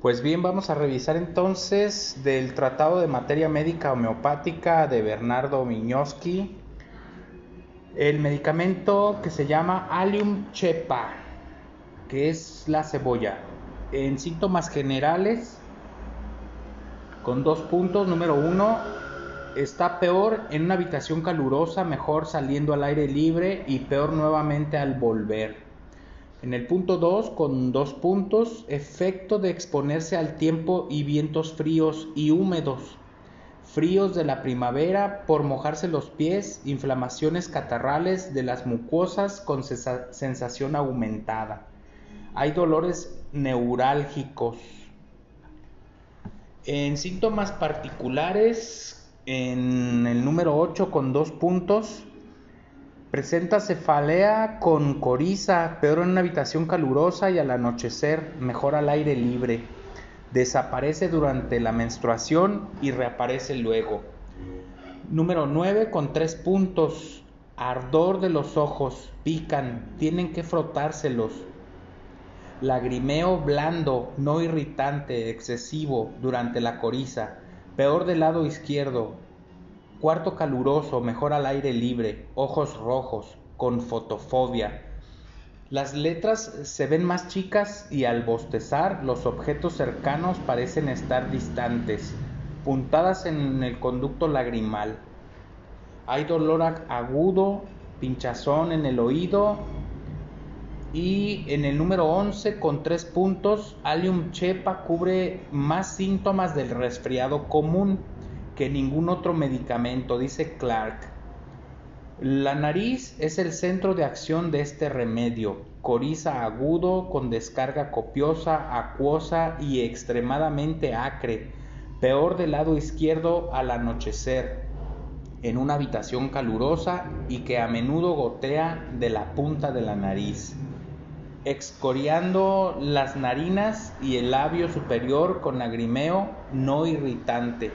Pues bien, vamos a revisar entonces del Tratado de Materia Médica Homeopática de Bernardo Miñoski el medicamento que se llama Allium chepa, que es la cebolla. En síntomas generales, con dos puntos. Número uno, está peor en una habitación calurosa, mejor saliendo al aire libre y peor nuevamente al volver. En el punto 2, con dos puntos, efecto de exponerse al tiempo y vientos fríos y húmedos. Fríos de la primavera por mojarse los pies, inflamaciones catarrales de las mucosas con sensación aumentada. Hay dolores neurálgicos. En síntomas particulares, en el número 8 con dos puntos, Presenta cefalea con coriza, peor en una habitación calurosa y al anochecer, mejor al aire libre. Desaparece durante la menstruación y reaparece luego. Número 9 con tres puntos. Ardor de los ojos, pican, tienen que frotárselos. Lagrimeo blando, no irritante, excesivo durante la coriza, peor del lado izquierdo, Cuarto caluroso, mejor al aire libre, ojos rojos, con fotofobia. Las letras se ven más chicas y al bostezar los objetos cercanos parecen estar distantes, puntadas en el conducto lagrimal. Hay dolor agudo, pinchazón en el oído y en el número 11 con tres puntos, Allium chepa cubre más síntomas del resfriado común que ningún otro medicamento, dice Clark. La nariz es el centro de acción de este remedio. Coriza agudo con descarga copiosa, acuosa y extremadamente acre, peor del lado izquierdo al anochecer, en una habitación calurosa y que a menudo gotea de la punta de la nariz, excoriando las narinas y el labio superior con lagrimeo no irritante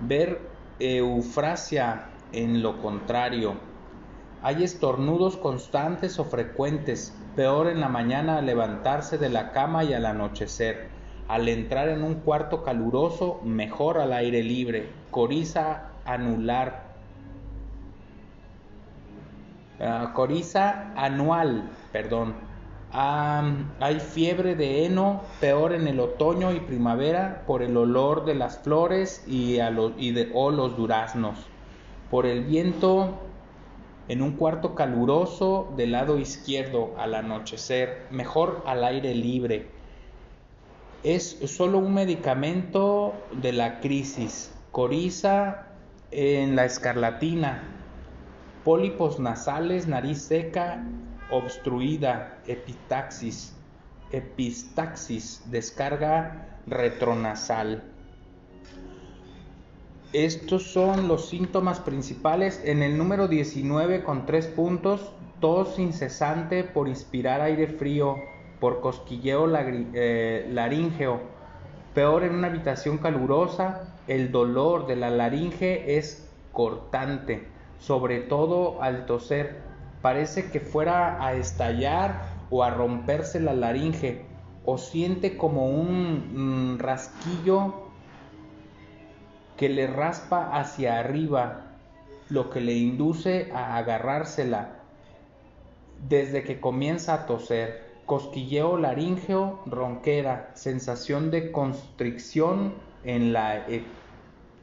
ver eufrasia en lo contrario. Hay estornudos constantes o frecuentes, peor en la mañana al levantarse de la cama y al anochecer. Al entrar en un cuarto caluroso, mejor al aire libre. Coriza anular. Ah, coriza anual, perdón hay fiebre de heno, peor en el otoño y primavera, por el olor de las flores y, de, o los duraznos. Por el viento en un cuarto caluroso del lado izquierdo al anochecer, mejor al aire libre. Es solo un medicamento de la crisis. Coriza en la escarlatina, pólipos nasales, nariz seca obstruida, epitaxis, epistaxis, descarga retronasal. Estos son los síntomas principales. En el número 19 con tres puntos, tos incesante por inspirar aire frío, por cosquilleo eh, laríngeo. Peor en una habitación calurosa, el dolor de la laringe es cortante, sobre todo al toser parece que fuera a estallar o a romperse la laringe o siente como un mm, rasquillo que le raspa hacia arriba, lo que le induce a agarrársela desde que comienza a toser. Cosquilleo laríngeo, ronquera, sensación de constricción en la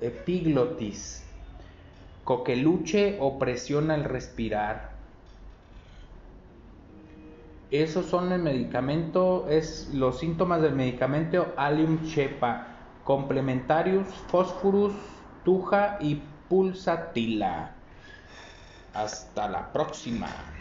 epiglotis, coqueluche o presión al respirar esos son el medicamento, es los síntomas del medicamento Allium chepa, complementarius, phosphorus, tuja y pulsatila. Hasta la próxima.